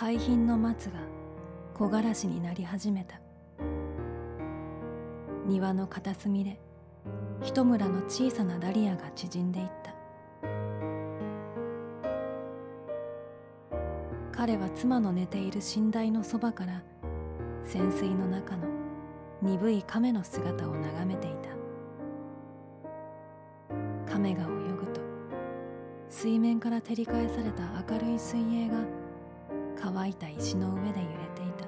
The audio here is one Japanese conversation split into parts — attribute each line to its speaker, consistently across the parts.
Speaker 1: 海浜の松が木枯らしになり始めた。庭の片隅で一村の小さなダリアが縮んでいった。彼は妻の寝ている寝台のそばから潜水の中の鈍い亀の姿を眺めていた。亀が泳ぐと水面から照り返された明るい水泳が乾いた石の上で揺れていた。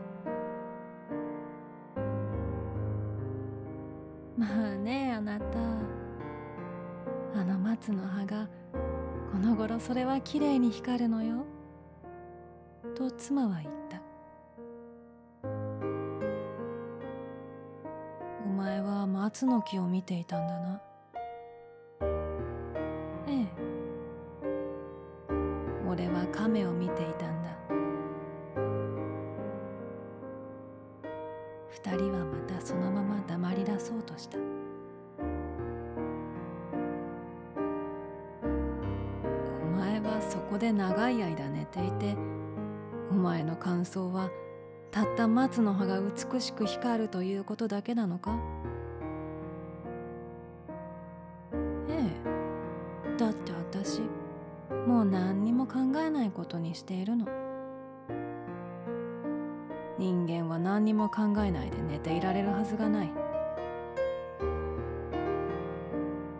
Speaker 1: まあねあなた。あの松の葉がこの頃それはきれいに光るのよ。と妻は言った。お前は松の木を見ていたんだな。美しく光るということだけなのか？ええ。だって私もう何にも考えないことにしているの。人間は何にも考えないで寝ていられるはずがない。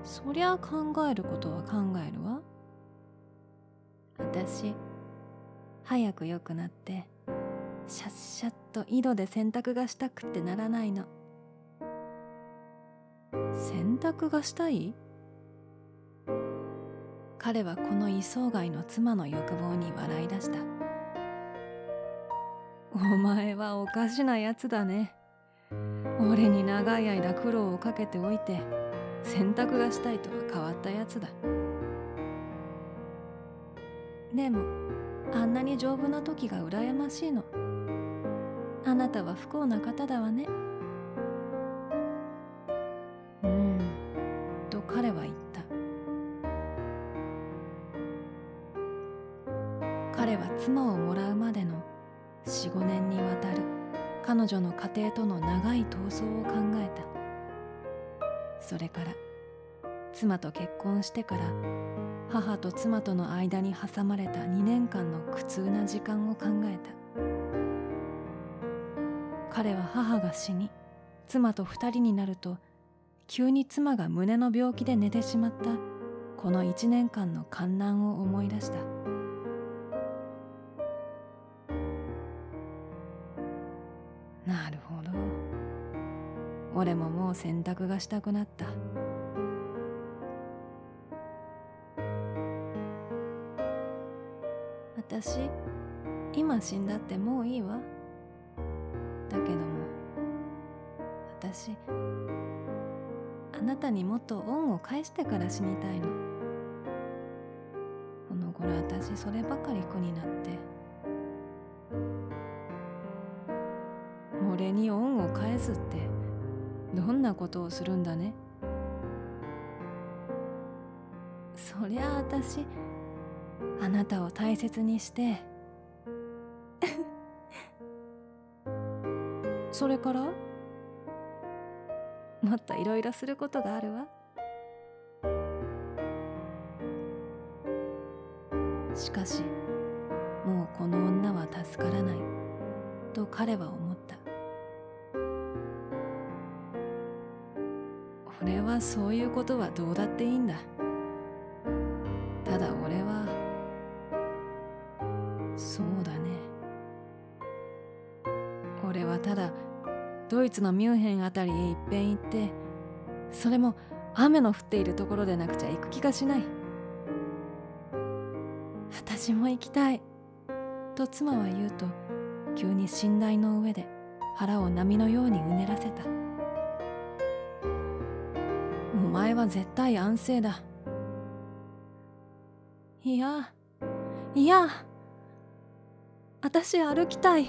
Speaker 1: そりゃ考えることは考えるわ。私早く良くなってシャッシャと井戸で洗濯がしたくってならないの。洗濯がしたい？彼はこの異想外の妻の欲望に笑い出した。お前はおかしなやつだね。俺に長い間苦労をかけておいて洗濯がしたいとは変わったやつだ。でもあんなに丈夫な時が羨ましいの。なたは不幸な方だわね。うん。と彼は言った。彼は妻をもらうまでの45年にわたる。彼女の家庭との長い闘争を考えた。それから妻と結婚してから母と妻との間に挟まれた2年間の苦痛な時間を考えた。彼は母が死に妻と二人になると急に妻が胸の病気で寝てしまったこの1年間の観難を思い出した。なるほど。俺ももう洗濯がしたくなった。私今死んだってもういいわ。だけども私あなたにもっと恩を返してから死にたいの。この頃私そればかり苦になって。俺に恩を返すってどんなことをするんだね？そりゃあ私あなたを大切にしてそれから？もっといろいろすることがあるわ。しかしもうこの女は助からない。と彼は思った。俺はそういうことはどうだっていいんだ。イツのミュンヘンあたりへいっぺん行ってそれも雨の降っているところでなくちゃ行く気がしない。私も行きたい。と妻は言うと急に寝台の上で腹を波のようにうねらせた。お前は絶対安静だ。いやいや私歩きたい。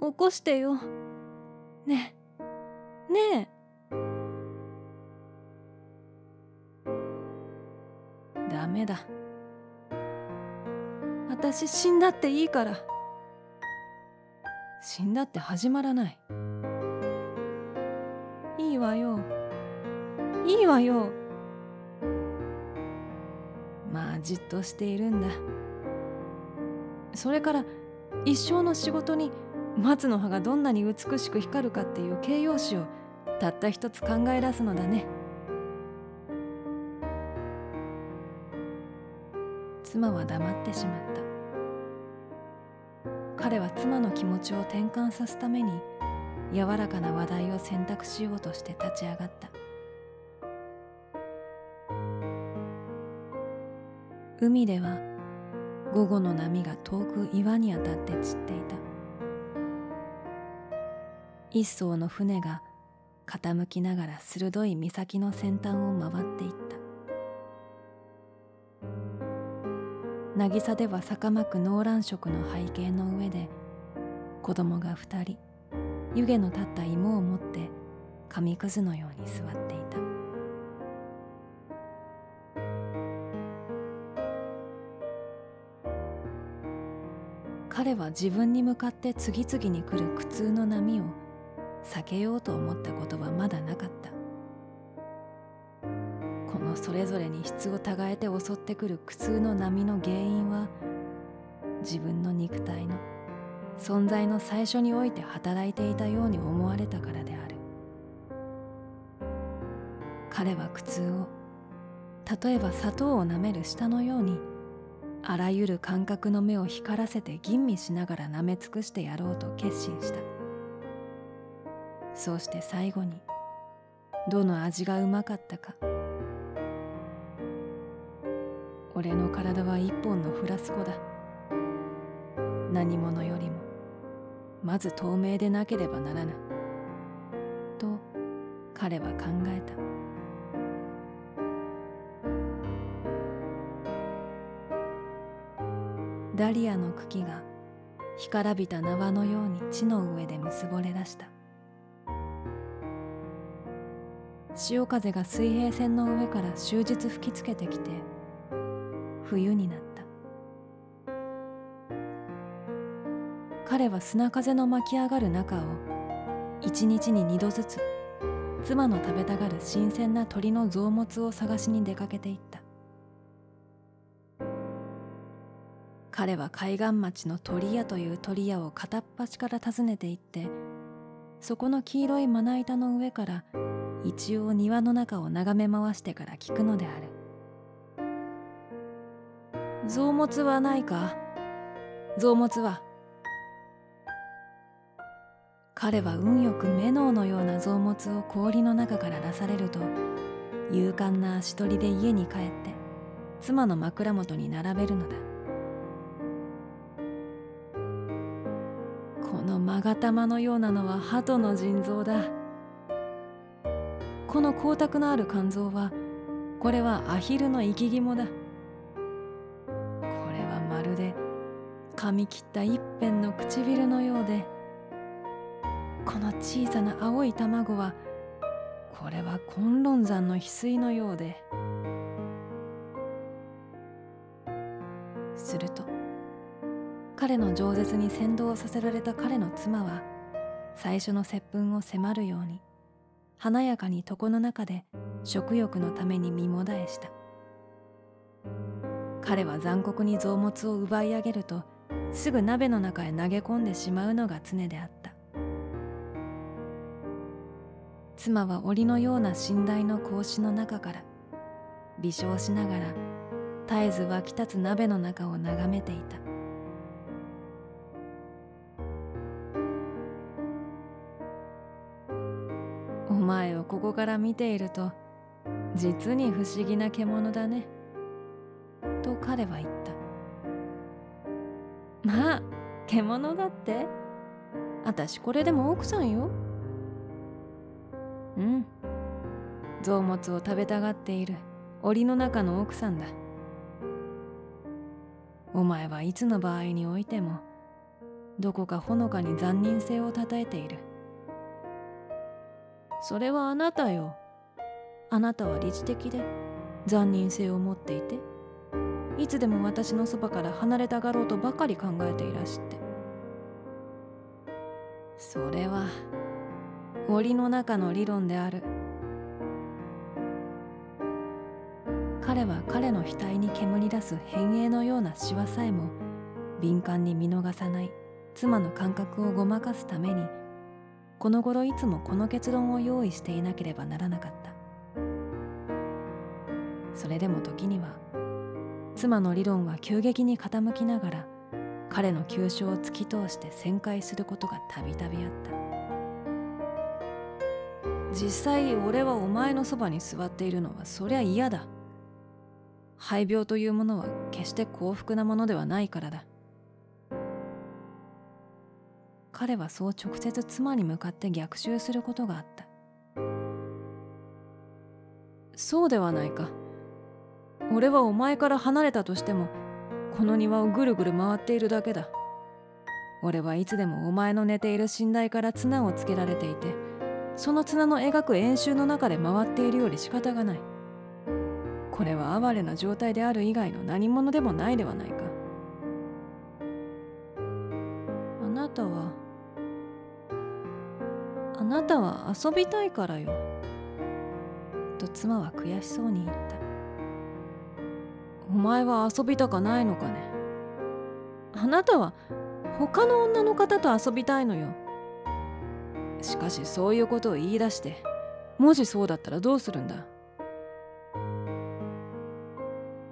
Speaker 1: 起こしてよ。ね。えねえ。ダメだ。私死んだっていいから。死んだって始まらない。いいわよ。いいわよ。まあじっとしているんだ。それから一生の仕事に松の葉がどんなに美しく光るかっていう形容詞をたった一つ考え出すのだね。妻は黙ってしまった。彼は妻の気持ちを転換さすために柔らかな話題を選択しようとして立ち上がった。海では午後の波が遠く岩に当たって散っていた。一艘の船が傾きながら鋭い岬の先端を回っていった。渚では坂巻く農卵色の背景の上で子供が二人湯気の立った芋を持って紙くずのように座っていた。彼は自分に向かって次々に来る苦痛の波を避けようと思ったことはまだなかった。このそれぞれに質をたがえて襲ってくる苦痛の波の原因は自分の肉体の存在の最初において働いていたように思われたからである。彼は苦痛を例えば砂糖をなめる舌のようにあらゆる感覚の目を光らせて吟味しながら舐め尽くしてやろうと決心した。そうして最後にどの味がうまかったか。俺の体は一本のフラスコだ。何者よりもまず透明でなければならぬ。と彼は考えた。ダリアの茎が干からびた縄のように地の上で結ぼれ出した。潮風が水平線の上から終日吹きつけてきて冬になった。彼は砂風の巻き上がる中を一日に二度ずつ妻の食べたがる新鮮な鳥の臓物を探しに出かけていった。彼は海岸町の鳥屋という鳥屋を片っ端から訪ねていってそこの黄色いまな板の上から一応庭の中を眺め回してから聞くのである。臓物はないか？臓物は彼は運よくメノウのような臓物を氷の中から出されると勇敢な足取りで家に帰って妻の枕元に並べるのだ。この勾玉のようなのは鳩の腎臓だ。この光沢のある肝臓はこれはアヒルの生き肝だ。髪切った一辺の唇のようでこの小さな青い卵はこれは崑崙山の翡翠のようで。すると彼の饒舌に先導させられた彼の妻は最初の接吻を迫るように華やかに床の中で食欲のために身もだえした。彼は残酷に臓物を奪い上げるとすぐ鍋の中へ投げ込んでしまうのが常であった。妻は檻のような寝台の格子の中から微笑しながら絶えず湧き立つ鍋の中を眺めていた。前をここから見ていると実に不思議な獣だね。と彼は言った。まあ獣だって？私これでも奥さんよ。うん。臓物を食べたがっている檻の中の奥さんだ。お前はいつの場合においてもどこかほのかに残忍性をたたえている。それはあなたよ。あなたは理知的で残忍性を持っていていつでも私のそばから離れたがろうとばかり考えていらして。それは森の中の理論である。彼は彼の額に煙り出す変影のようなシワさえも敏感に見逃さない妻の感覚をごまかすためにこの頃いつもこの結論を用意していなければならなかった。それでも時には妻の理論は急激に傾きながら彼の急所を突き通して旋回することがたびたびあった。実際俺はお前のそばに座っているのはそりゃ嫌だ。肺病というものは決して幸福なものではないからだ。彼はそう直接妻に向かって逆襲することがあった。そうではないか。俺はお前から離れたとしてもこの庭をぐるぐる回っているだけだ。俺はいつでもお前の寝ている寝台から綱をつけられていてその綱の描く円周の中で回っているより仕方がない。これは哀れな状態である以外の何者でもないではないか。あなたはあなたは遊びたいからよ。と妻は悔しそうに言った。お前は遊びたかないのかね。あなたは他の女の方と遊びたいのよ。しかしそういうことを言い出してもしそうだったらどうするんだ。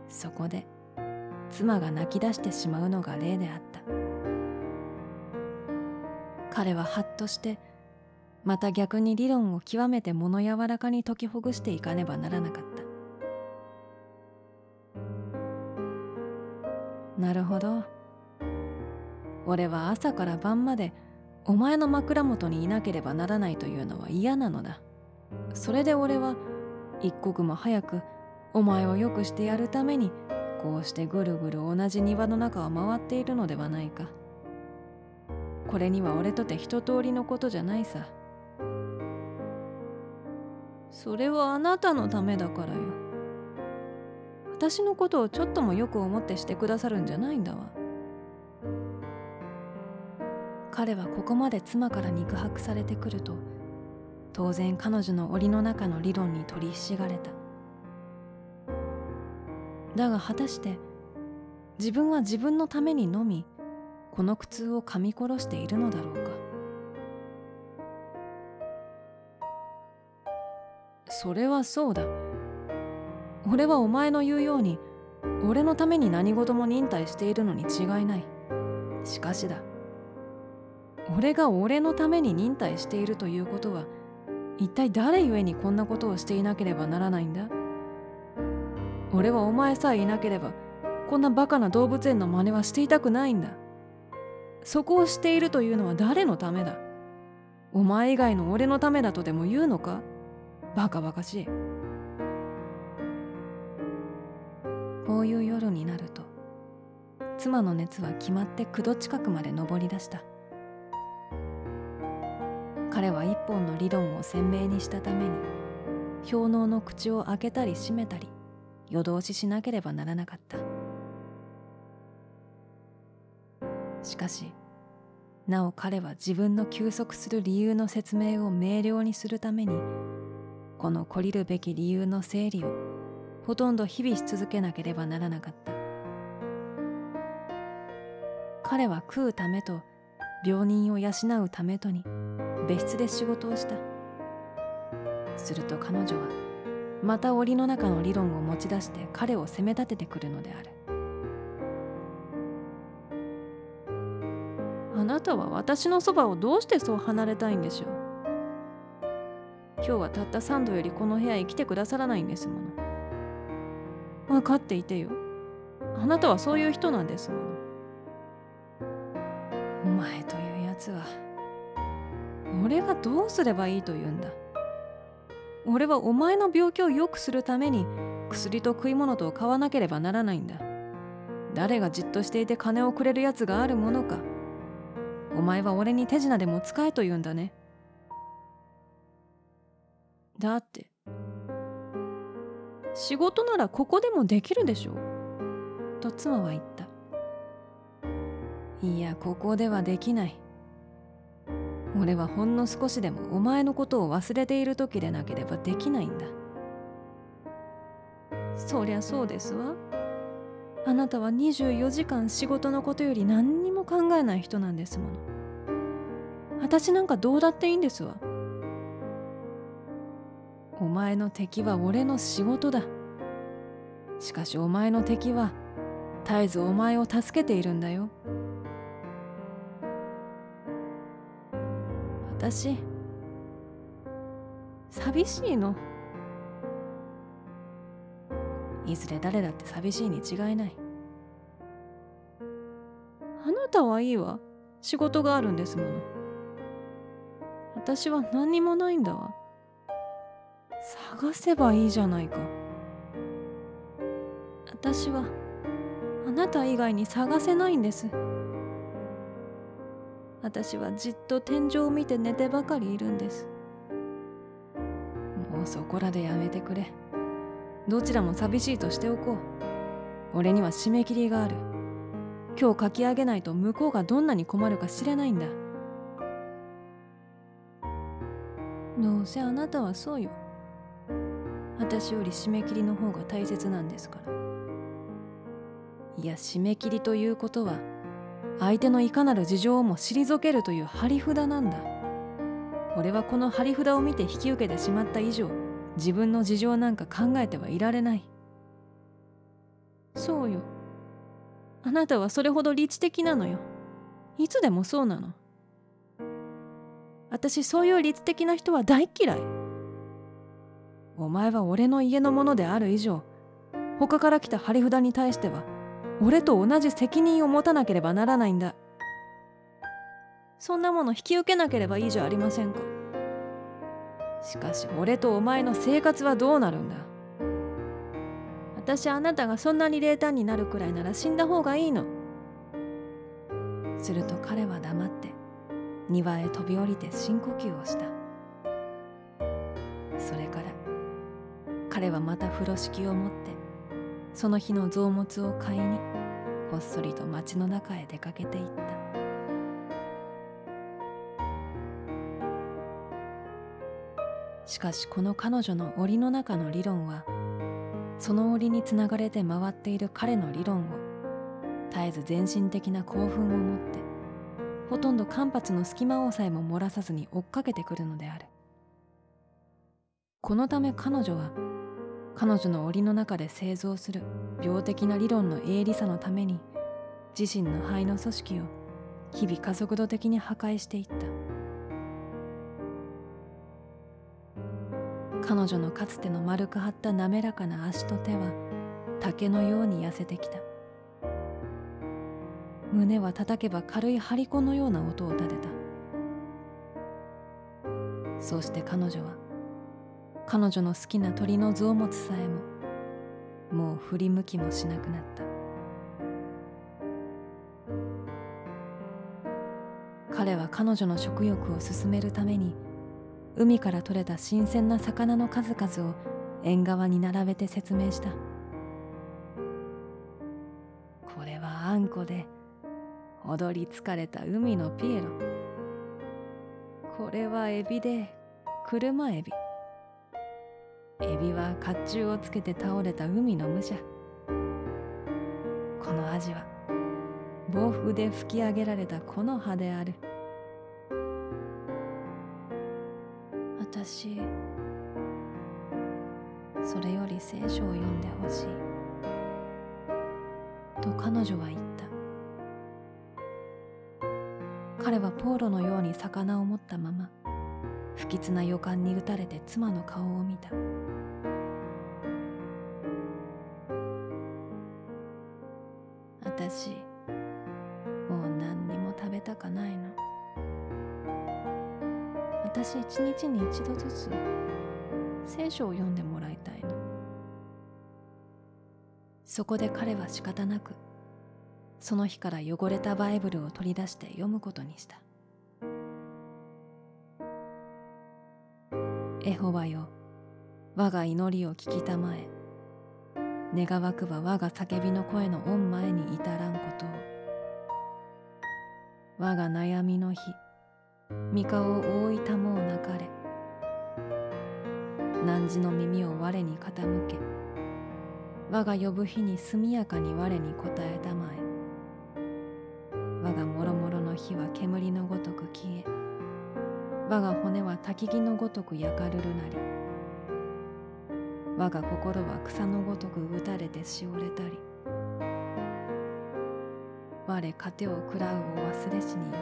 Speaker 1: そこで妻が泣き出してしまうのが例であった。彼はハッとしてまた逆に理論を極めて物柔らかに解きほぐしていかねばならなかった。なるほど。俺は朝から晩までお前の枕元にいなければならないというのは嫌なのだ。それで俺は一刻も早くお前を良くしてやるためにこうしてぐるぐる同じ庭の中を回っているのではないか。これには俺とて一通りのことじゃないさ。それはあなたのためだからよ。私のことをちょっともよく思ってしてくださるんじゃないんだわ。彼はここまで妻から肉薄されてくると当然彼女の檻の中の理論に取りひしがれた。だが果たして自分は自分のためにのみこの苦痛を噛み殺しているのだろうか。それはそうだ。俺はお前の言うように俺のために何事も忍耐しているのに違いない。しかしだ。俺が俺のために忍耐しているということは一体誰故にこんなことをしていなければならないんだ？俺はお前さえいなければこんなバカな動物園の真似はしていたくないんだ。そこをしているというのは誰のためだ？お前以外の俺のためだとでも言うのか？バカバカしい。こういう夜になると妻の熱は決まって9度近くまで上り出した。彼は一本の理論を鮮明にしたために氷嚢の口を開けたり閉めたり夜通ししなければならなかった。しかしなお彼は自分の休息する理由の説明を明瞭にするためにこの懲りるべき理由の整理をほとんど日々し続けなければならなかった。彼は食うためと病人を養うためとに別室で仕事をした。すると彼女はまた檻の中の理論を持ち出して彼を責め立ててくるのであるあなたは私のそばをどうしてそう離れたいんでしょう？今日はたった3度よりこの部屋へ来てくださらないんですもの。分かっていてよ。あなたはそういう人なんですもの。お前というやつは俺がどうすればいいと言うんだ。俺はお前の病気を良くするために薬と食い物とを買わなければならないんだ。誰がじっとしていて金をくれるやつがあるものか。お前は俺に手品でも使えと言うんだね。だって。仕事ならここでもできるでしょ。と妻は言った。いやここではできない。俺はほんの少しでもお前のことを忘れている時でなければできないんだ。そりゃそうですわ。あなたは24時間仕事のことより何にも考えない人なんですもの。私なんかどうだっていいんですわ。お前の敵は俺の仕事だ。しかしお前の敵は絶えずお前を助けているんだよ。私寂しいの。いずれ誰だって寂しいに違いない。あなたはいいわ。仕事があるんですもの。私は何にもないんだわ。探せばいいじゃないか。私はあなた以外に探せないんです。私はじっと天井を見て寝てばかりいるんです。もうそこらでやめてくれ。どちらも寂しいとしておこう。俺には締め切りがある。今日書き上げないと向こうがどんなに困るか知れないんだ。どうせあなたはそうよ。私より締め切りの方が大切なんですから。いや締め切りということは相手のいかなる事情をも退けるという張り札なんだ。俺はこの張り札を見て引き受けてしまった以上自分の事情なんか考えてはいられない。そうよ。あなたはそれほど理知的なのよ。いつでもそうなの。私そういう理知的な人は大嫌い。お前は俺の家のものである以上他から来た張り札に対しては俺と同じ責任を持たなければならないんだ。そんなもの引き受けなければいいじゃありませんか。しかし俺とお前の生活はどうなるんだ。私あなたがそんなに冷淡になるくらいなら死んだ方がいいの。すると彼は黙って庭へ飛び降りて深呼吸をした。それから彼はまた風呂敷を持ってその日の臓物を買いにこっそりと町の中へ出かけていった。しかしこの彼女の檻の中の理論はその檻につながれて回っている彼の理論を絶えず全身的な興奮を持ってほとんど間髪の隙間をさえも漏らさずに追っかけてくるのである。このため彼女は彼女の檻の中で製造する病的な理論の鋭利さのために自身の肺の組織を日々加速度的に破壊していった。彼女のかつての丸く張った滑らかな足と手は竹のように痩せてきた。胸は叩けば軽い張り子のような音を立てた。そして彼女は彼女の好きな鳥の臓物さえももう振り向きもしなくなった。彼は彼女の食欲を進めるために海から取れた新鮮な魚の数々を縁側に並べて説明した。これはあんこで踊り疲れた海のピエロ。これはエビで車エビ。エビは甲冑をつけて倒れた海の武者。このアジは暴風で吹き上げられたこの葉である。私それより聖書を読んでほしい。と彼女は言った。彼はポーロのように魚を持ったまま不吉な予感に打たれて妻の顔を見た。私もう何にも食べたかないの。私一日に一度ずつ聖書を読んでもらいたいの。そこで彼は仕方なくその日から汚れたバイブルを取り出して読むことにした。エホバよ。我が祈りを聞きたまえ。願わくば我が叫びの声の御前に至らんことを。我が悩みの日三顔を覆いたもうなかれ。汝の耳を我に傾け。我が呼ぶ日に速やかに我に答えたまえ。我がもろもろの火は煙のごとく消え。我が骨は焚き木のごとく焼かるるなり。我が心は草のごとく打たれてしおれたり。我糧を食らうを忘れしによ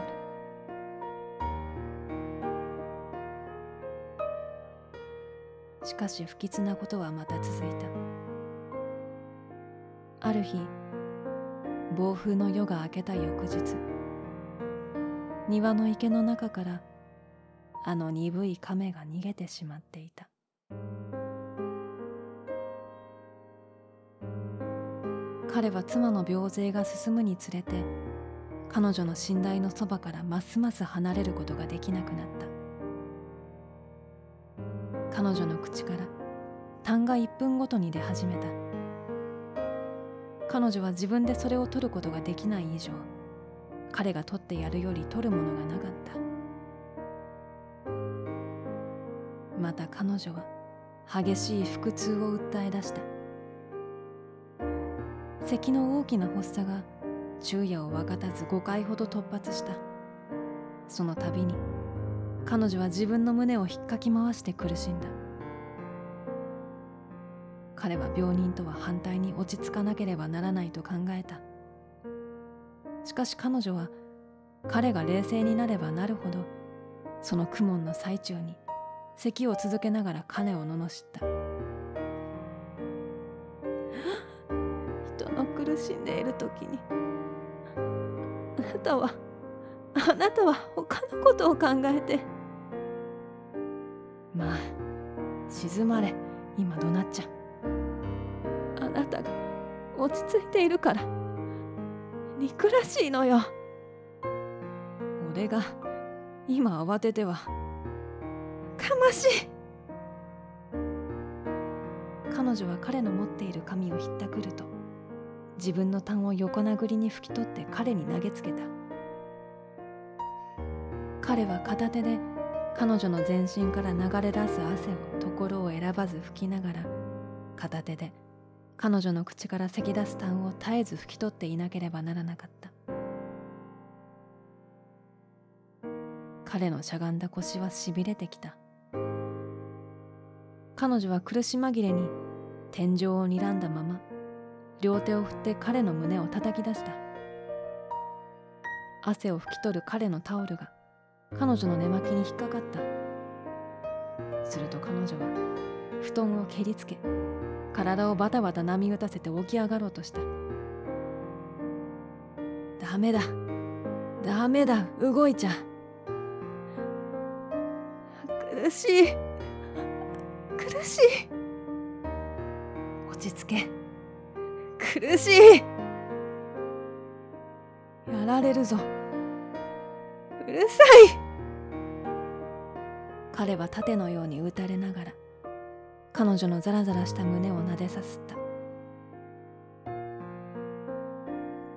Speaker 1: る。しかし不吉なことはまた続いた。ある日暴風の夜が明けた翌日。庭の池の中からあの鈍い亀が逃げてしまっていた。彼は妻の病勢が進むにつれて彼女の寝台のそばからますます離れることができなくなった。彼女の口から痰が1分ごとに出始めた。彼女は自分でそれを取ることができない以上彼が取ってやるより取るものがなかった。また彼女は激しい腹痛を訴え出した。咳の大きな発作が昼夜を分かたず5回ほど突発した。その度に彼女は自分の胸を引っかき回して苦しんだ。彼は病人とは反対に落ち着かなければならないと考えた。しかし彼女は彼が冷静になればなるほどその苦悶の最中に咳を続けながら彼を罵った。
Speaker 2: 人の苦しんでいる時にあなたはあなたは他のことを考えて。
Speaker 1: まあ静まれ。今怒鳴っちゃあ
Speaker 2: なたが落ち着いているから憎らしいのよ。
Speaker 1: 俺が今慌てては
Speaker 2: かましい。
Speaker 1: 彼女は彼の持っている紙をひったくると自分の痰を横殴りに拭き取って彼に投げつけた。彼は片手で彼女の全身から流れ出す汗をところを選ばず拭きながら片手で彼女の口から咳出す痰を絶えず拭き取っていなければならなかった。彼のしゃがんだ腰はしびれてきた。彼女は苦し紛れに天井を睨んだまま両手を振って彼の胸を叩き出した。汗を拭き取る彼のタオルが彼女の寝巻きに引っかかった。すると彼女は布団を蹴りつけ体をバタバタ波打たせて起き上がろうとした。ダメだダメだ動いちゃ
Speaker 2: 苦しい。苦しい。
Speaker 1: 落ち着け。
Speaker 2: 苦しい。
Speaker 1: やられるぞ。
Speaker 2: うるさい。
Speaker 1: 彼は盾のように打たれながら彼女のザラザラした胸を撫でさすった。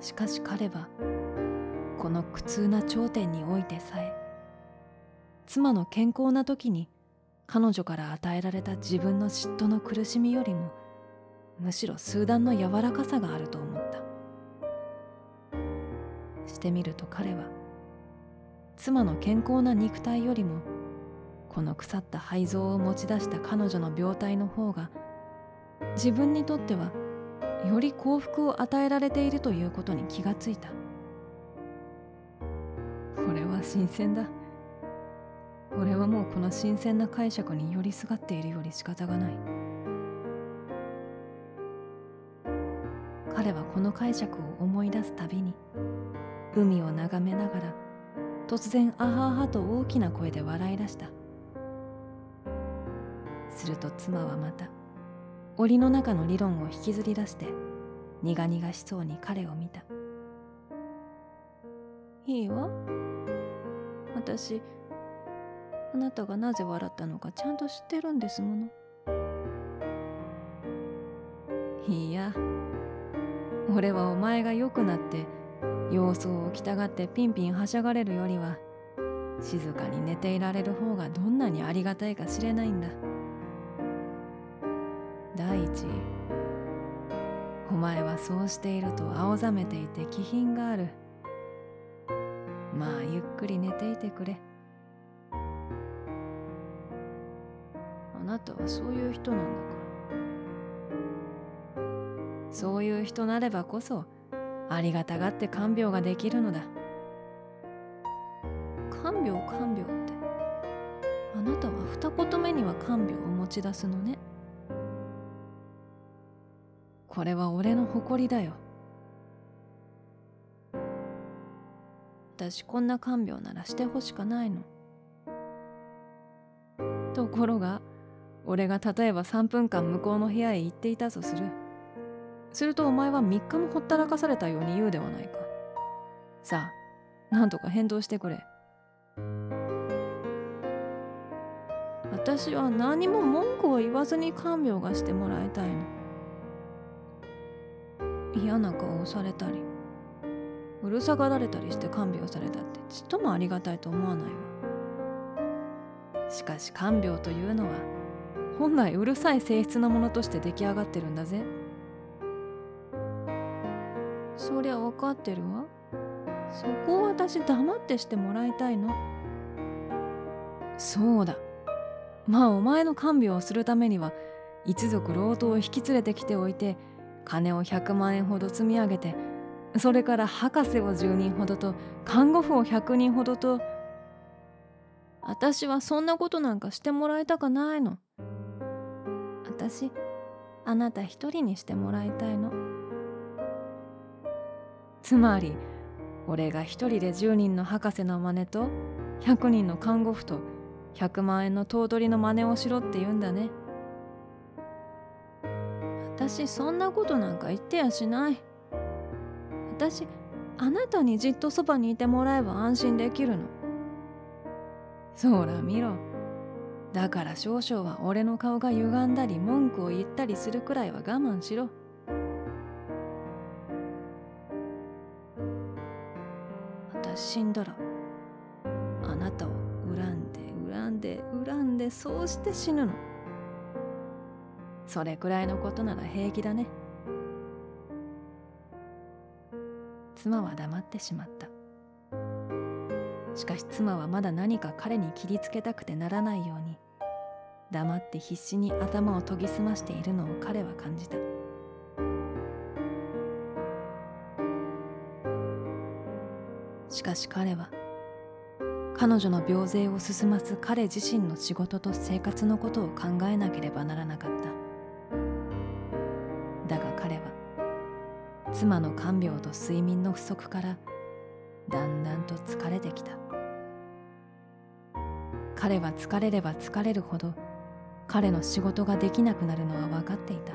Speaker 1: しかし彼はこの苦痛な頂点においてさえ妻の健康な時に彼女から与えられた自分の嫉妬の苦しみよりもむしろ数段の柔らかさがあると思った。してみると彼は妻の健康な肉体よりもこの腐った肺臓を持ち出した彼女の病態の方が自分にとってはより幸福を与えられているということに気がついた。これは新鮮だ。俺はもうこの新鮮な解釈に寄りすがっているより仕方がない。彼はこの解釈を思い出すたびに海を眺めながら突然あははと大きな声で笑い出した。すると妻はまた檻の中の理論を引きずり出して苦々しそうに彼を見た
Speaker 2: いいわ。私あなたがなぜ笑ったのかちゃんと知ってるんですもの。
Speaker 1: いや。俺はお前が良くなって様子を着たがってピンピンはしゃがれるよりは静かに寝ていられる方がどんなにありがたいか知れないんだ。第一お前はそうしていると青ざめていて気品がある。まあゆっくり寝ていてくれ。たはそういう人なんだから。そういう人なればこそありがたがって看病ができるのだ。
Speaker 2: 看病看病って？あなたは二言目には看病を持ち出すのね。
Speaker 1: これは俺の誇りだよ。
Speaker 2: 私こんな看病ならしてほしかないの。
Speaker 1: ところが俺が例えば3分間向こうの部屋へ行っていたとする。するとお前は3日もほったらかされたように言うではないか。さあなんとか返答してくれ。
Speaker 2: 私は何も文句を言わずに看病がしてもらいたいの。嫌な顔をされたりうるさがられたりして看病されたってちっともありがたいと思わない
Speaker 1: わ。しかし看病というのは本来うるさい性質のものとして出来上がってるんだぜ。
Speaker 2: そりゃ分かってるわ。そこを私黙ってしてもらいたいの。
Speaker 1: そうだ。まあお前の看病をするためには一族老頭を引き連れてきておいて金を100万円ほど積み上げてそれから博士を10人ほどと看護婦を100人ほどと
Speaker 2: 私はそんなことなんかしてもらいたかないの。私あなた一人にしてもらいたいの。
Speaker 1: つまり俺が一人で10人の博士の真似と100人の看護婦と100万円の頭取の真似をしろって言うんだね。
Speaker 2: 私そんなことなんか言ってやしない。私あなたにじっとそばにいてもらえば安心できるの。
Speaker 1: そら見ろ。だから少々は俺の顔が歪んだり文句を言ったりするくらいは我慢しろ。
Speaker 2: 私死んだらあなたを恨んで恨んで恨んでそうして死ぬの。
Speaker 1: それくらいのことなら平気だね。妻は黙ってしまった。しかし妻はまだ何か彼に切りつけたくてならないように黙って必死に頭を研ぎ澄ましているのを彼は感じた。しかし彼は彼女の病勢を進ます彼自身の仕事と生活のことを考えなければならなかった。だが彼は妻の看病と睡眠の不足からだんだんと疲れてきた。彼は疲れれば疲れるほど彼の仕事ができなくなるのは分かっていた。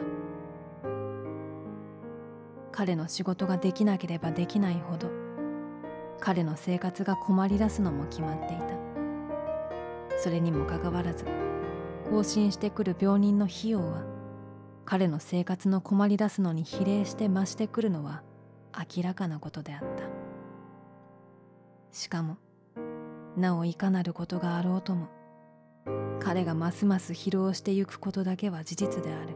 Speaker 1: 彼の仕事ができなければできないほど彼の生活が困り出すのも決まっていた。それにもかかわらず更新してくる病人の費用は彼の生活の困り出すのに比例して増してくるのは明らかなことであった。しかもなおいかなることがあろうとも彼がますます疲労してゆくことだけは事実である。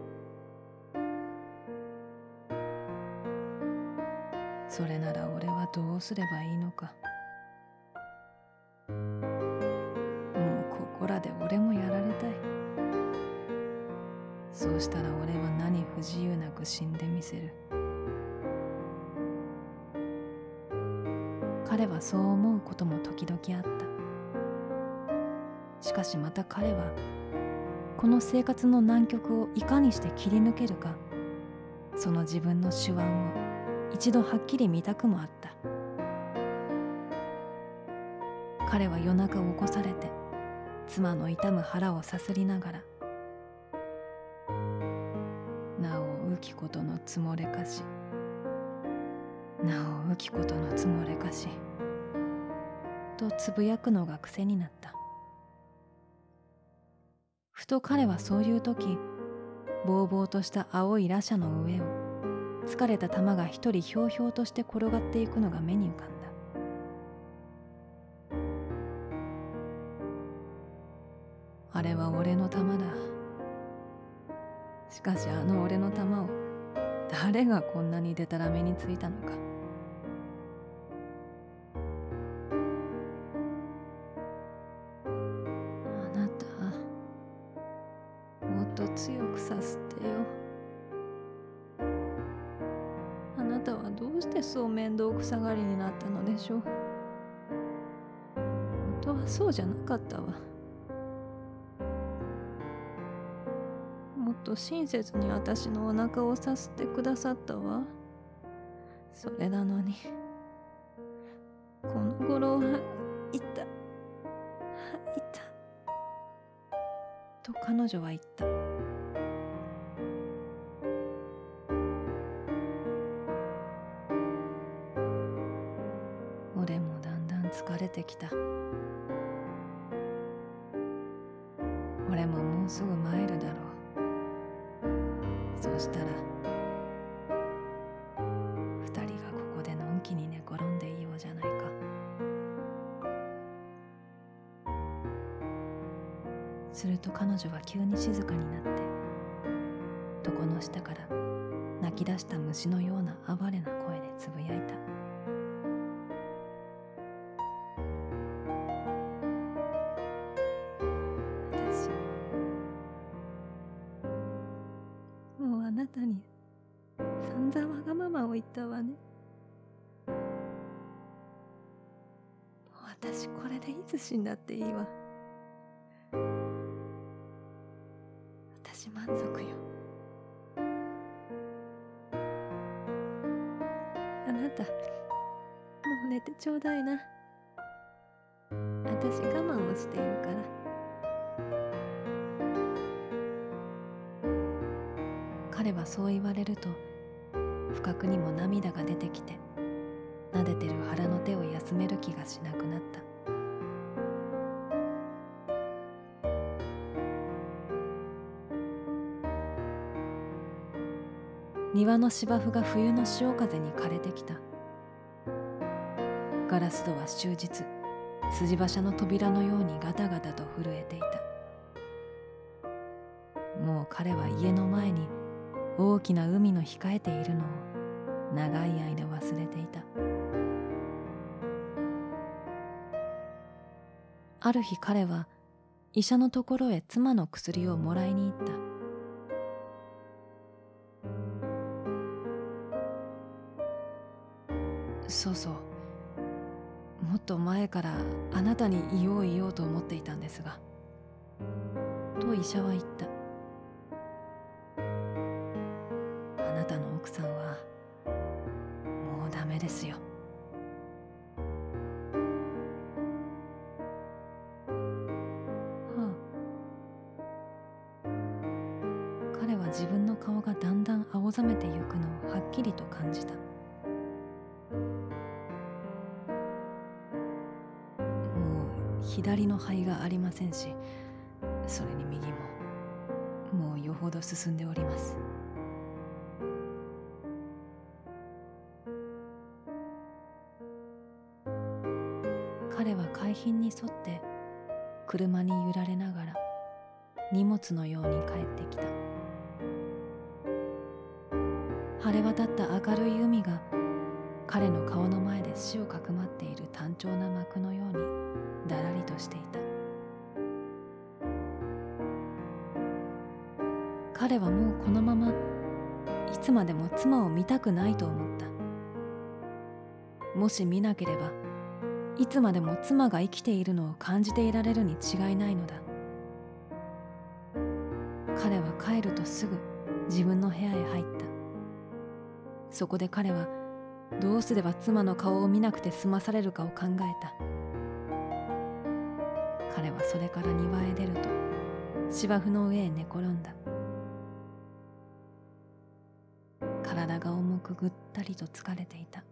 Speaker 1: それなら俺はどうすればいいのか。もうここらで俺もやられたい。そうしたら俺は何不自由なく死んでみせる。彼はそう思うことも時々あった。しかしまた彼はこの生活の難局をいかにして切り抜けるかその自分の手腕を一度はっきり見たくもあった。彼は夜中起こされて妻の痛む腹をさすりながらなお浮きことのつもれかしなお浮きことのつもれかし。とつぶやくのが癖になった。ふと彼はそういう時ぼうぼうとした青い羅車の上を疲れた玉が一人ひょうひょうとして転がっていくのが目に浮かんだ。あれは俺の玉だ。しかしあの俺の玉を誰がこんなにでたらめについたのか。親切に私のお腹をさすってくださったわ。それなのにこの頃は痛い痛と彼女は言った。俺もだんだん疲れてきた。俺ももうすぐ参るだろう。そしたら二人がここでのんきに寝転んでいようじゃないか。すると彼女は急に静かになって床の下から泣き出した虫のような哀れな声でつぶやいた。ていいわ。私満足よ。あなたもう寝てちょうだいな。私我慢をしているから。彼はそう言われると不覚にも涙が出てきて撫でてる腹の手を休める気がしなくなった。庭の芝生が冬の潮風に枯れてきた。ガラス戸は終日筋馬車の扉のようにガタガタと震えていた。もう彼は家の前に大きな海の控えているのを長い間忘れていた。ある日彼は医者のところへ妻の薬をもらいに行った。そうそう。もっと前からあなたに言おう言おうと思っていたんですがと医者は言った。彼の顔の前で死をかくまっている単調な幕のようにだらりとしていた。彼はもうこのままいつまでも妻を見たくないと思った。もし見なければいつまでも妻が生きているのを感じていられるに違いないのだ。彼は帰るとすぐ自分の部屋へ入った。そこで彼はどうすれば妻の顔を見なくて済まされるかを考えた。彼はそれから庭へ出ると芝生の上へ寝転んだ。体が重くぐったりと疲れていた。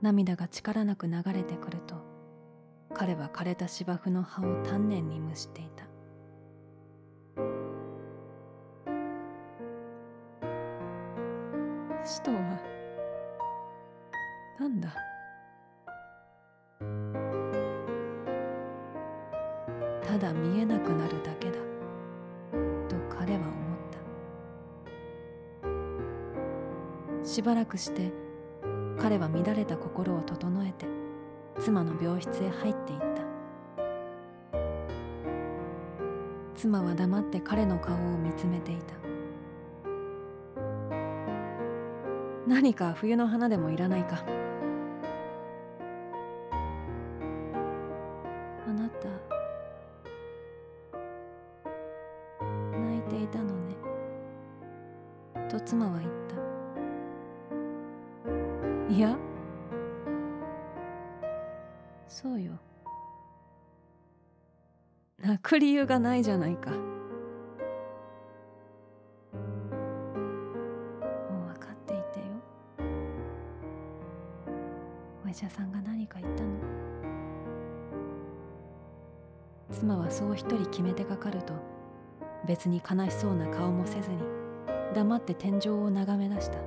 Speaker 1: 涙が力なく流れてくると彼は枯れた芝生の葉を丹念に蒸していた。
Speaker 2: 使徒は。なんだ？
Speaker 1: ただ見えなくなるだけだ。と彼は思った。しばらくして彼は乱れた心を整えて妻の病室へ入っていった。妻は黙って彼の顔を見つめていた。何か冬の花でもいらないか。あなた泣いていたのね。と妻は言った。いや。そうよ。泣く理由がないじゃないか。そう一人決めてかかると別に悲しそうな顔もせずに黙って天井を眺め出した。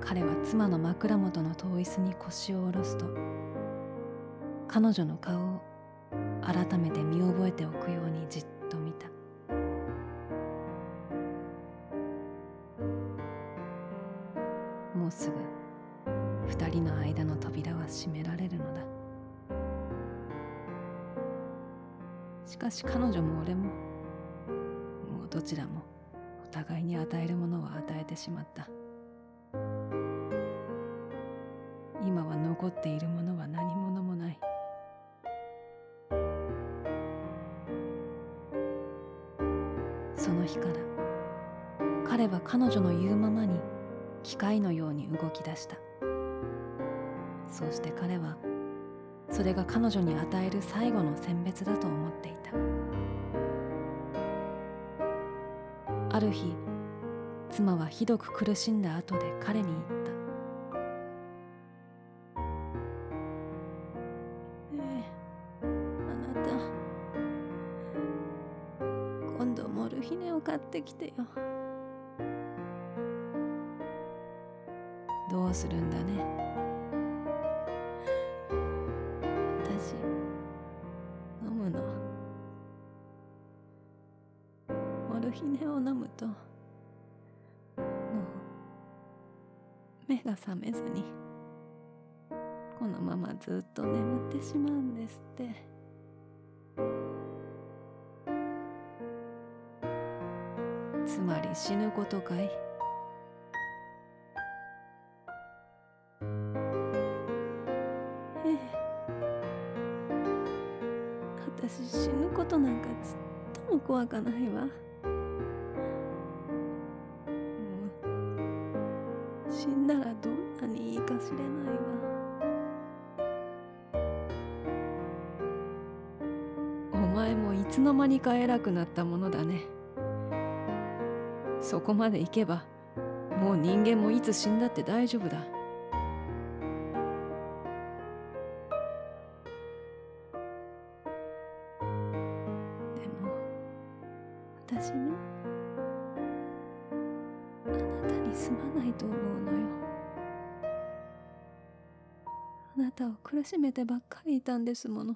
Speaker 1: 彼は妻の枕元の遠い椅子に腰を下ろすと彼女の顔を改めて見覚えておくようにじっとし彼女も俺も。もうどちらもお互いに与えるものは与えてしまった。今は残っているものは何者もない。その日から彼は彼女の言うままに機械のように動き出した。そうして彼はそれが彼女に与える最後の選別だと思っていた。ある日妻はひどく苦しんだ後で彼に言った
Speaker 2: ええあなた今度モルヒネを買ってきてよ
Speaker 1: どうするんだね。
Speaker 2: ともう目が覚めずにこのままずっと眠ってしまうんですって。
Speaker 1: つまり死ぬことかい？
Speaker 2: 私死ぬことなんかちっとも怖かないわ。にか
Speaker 1: 偉くなったものだね。そこまで行けばもう人間もいつ死んだって大丈夫だ。
Speaker 2: でも私ねあなたにすまないと思うのよ。あなたを苦しめてばっかりいたんですもの。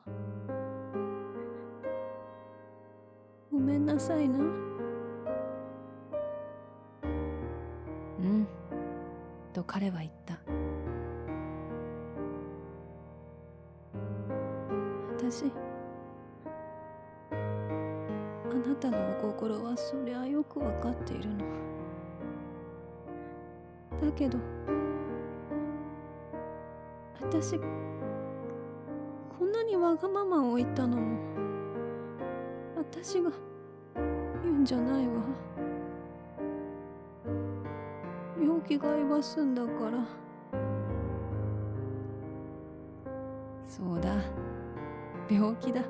Speaker 2: めんなさいな。
Speaker 1: うん。と彼は言った。
Speaker 2: 私あなたのお心はそりゃよくわかっているの。だけど私こんなにわがままを言ったのも私がんじゃないわ。病気がいばすんだから。
Speaker 1: そうだ。病気だ。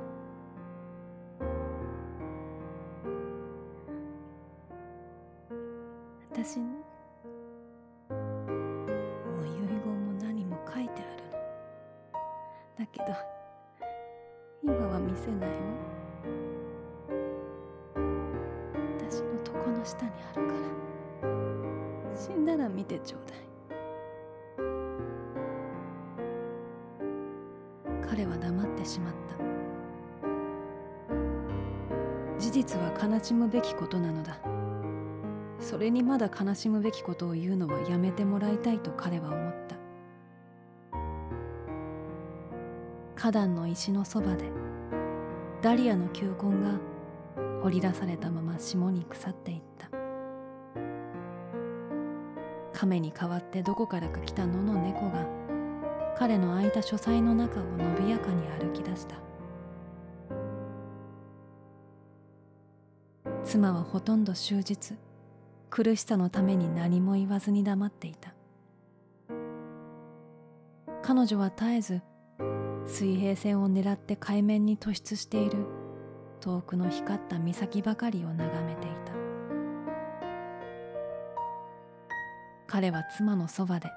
Speaker 2: 下にあるから死んだら見てちょうだい。
Speaker 1: 彼は黙ってしまった。事実は悲しむべきことなのだ。それにまだ悲しむべきことを言うのはやめてもらいたいと彼は思った。花壇の石のそばでダリアの球根が掘り出されたまま霜に腐っていった。亀に代わってどこからか来た野の猫が彼の空いた書斎の中を伸びやかに歩き出した。妻はほとんど終日苦しさのために何も言わずに黙っていた。彼女は絶えず水平線を狙って海面に突出している遠くの光った岬ばかりを眺めていた。彼は妻のそばで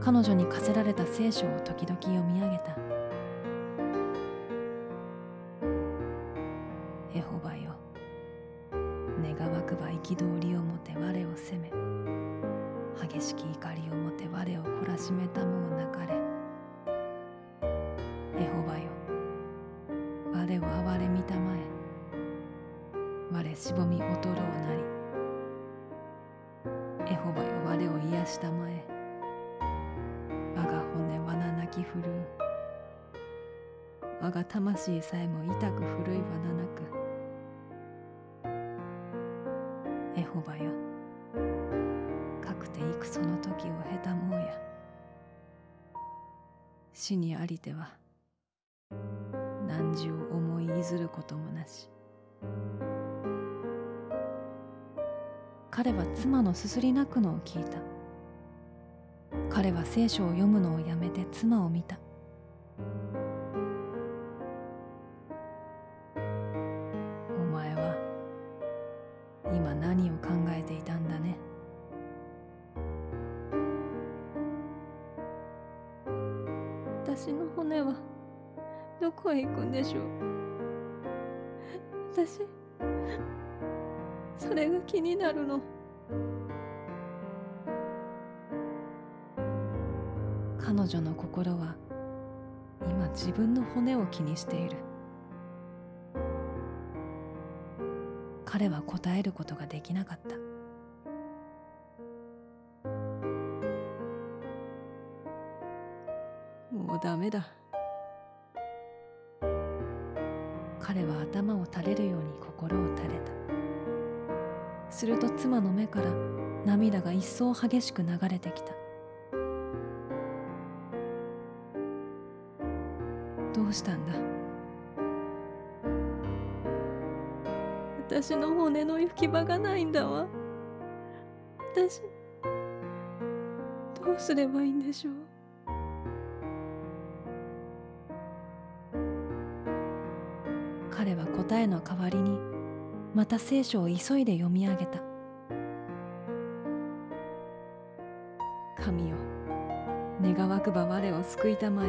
Speaker 1: 彼女に課せられた聖書を時々読み上げた。エホバよ願わくば憤りをもて我を責め激しき怒りをもて我を懲らしめたもうなかれ。エホバよ我を憐れみたまえ。我しぼみ劣ろうなり。エホバよ我を癒したまえ。我が骨わな泣き震う。我が魂さえも痛く古いわななく。エホバよかくて幾その時を経たもうや。死にありては汝を思いいずることもなし。彼は妻のすすり泣くのを聞いた。彼は聖書を読むのをやめて妻を見た。お前は今何を考えていたんだね？
Speaker 2: 私の骨はどこへ行くんでしょう？私なるの。
Speaker 1: 彼女の心は今自分の骨を気にしている。彼は答えることができなかった。もうダメだ。彼は頭を垂れるように心を垂れた。すると妻の目から涙が一層激しく流れてきた。どうしたんだ？
Speaker 2: 私の骨の行き場がないんだわ。私どうすればいいんでしょう？
Speaker 1: 彼は答えの代わりにまた聖書を急いで読み上げた。神よ願わくば我を救いたまえ。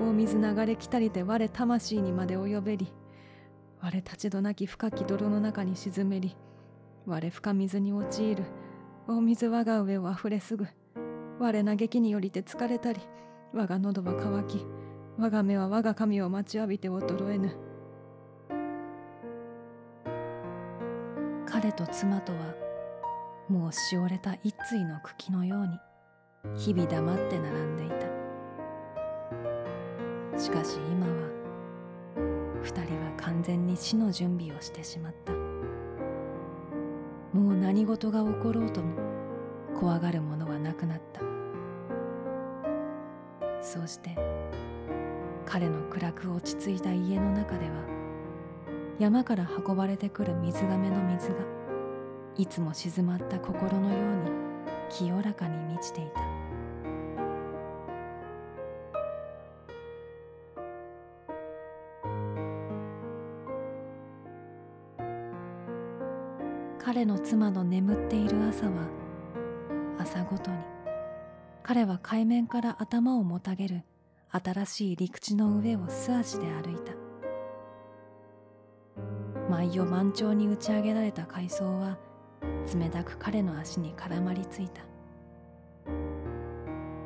Speaker 1: 大水流れ来たりて我魂にまで及べり。我立ちどなき深き泥の中に沈めり。我深水に陥る。大水我が上をあふれすぐ。我嘆きによりて疲れたり。我が喉は渇き。我が目は我が神を待ちわびて衰えぬ。彼と妻とはもうしおれた一対の茎のように日々黙って並んでいた。しかし今は二人は完全に死の準備をしてしまった。もう何事が起ころうとも怖がるものはなくなった。そうして彼の暗く落ち着いた家の中では山から運ばれてくる水がめの水がいつも静まった心のように清らかに満ちていた。彼の妻の眠っている朝は朝ごとに彼は海面から頭をもたげる新しい陸地の上を素足で歩いた。舞を満潮に打ち上げられた海藻は冷たく彼の足に絡まりついた。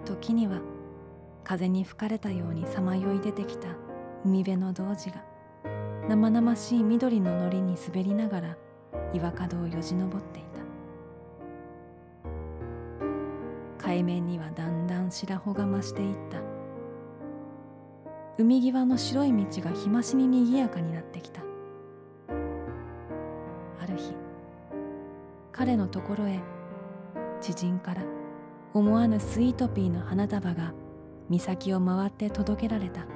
Speaker 1: 時には風に吹かれたようにさまよい出てきた海辺の童子が生々しい緑ののりに滑りながら岩角をよじ登っていた。海面にはだんだん白穂が増していった。海際の白い道が日増しににぎやかになってきた。彼のところへ。知人から思わぬスイートピーの花束が岬を回って届けられた。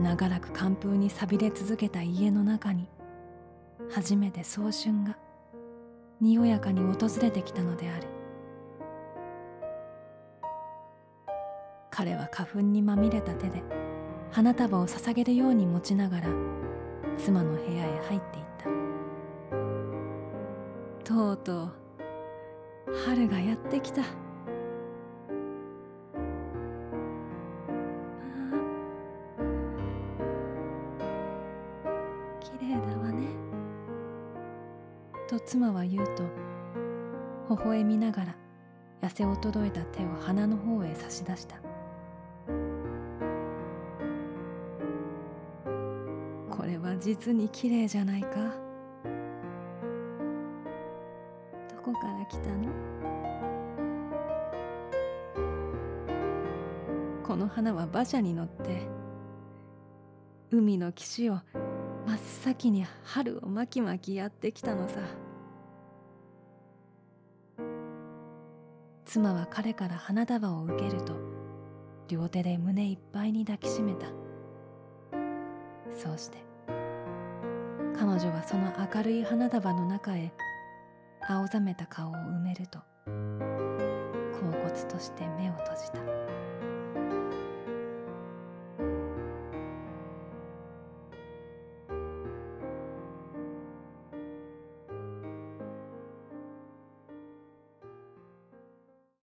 Speaker 1: 長らく寒風に錆びれ続けた家の中に初めて早春がにおやかに訪れてきたのである。彼は花粉にまみれた手で花束を捧げるように持ちながら妻の部屋へ入っていた。とうとう春がやってきた。綺麗だわね。と妻は言うと微笑みながら痩せ衰えた手を鼻の方へ差し出した。これは実に綺麗じゃないか。来たの？この花は馬車に乗って海の岸を真っ先に春を巻き巻きやってきたのさ。妻は彼から花束を受けると両手で胸いっぱいに抱きしめた。そうして彼女はその明るい花束の中へ青ざめた顔を埋めると恍惚として目を閉じた。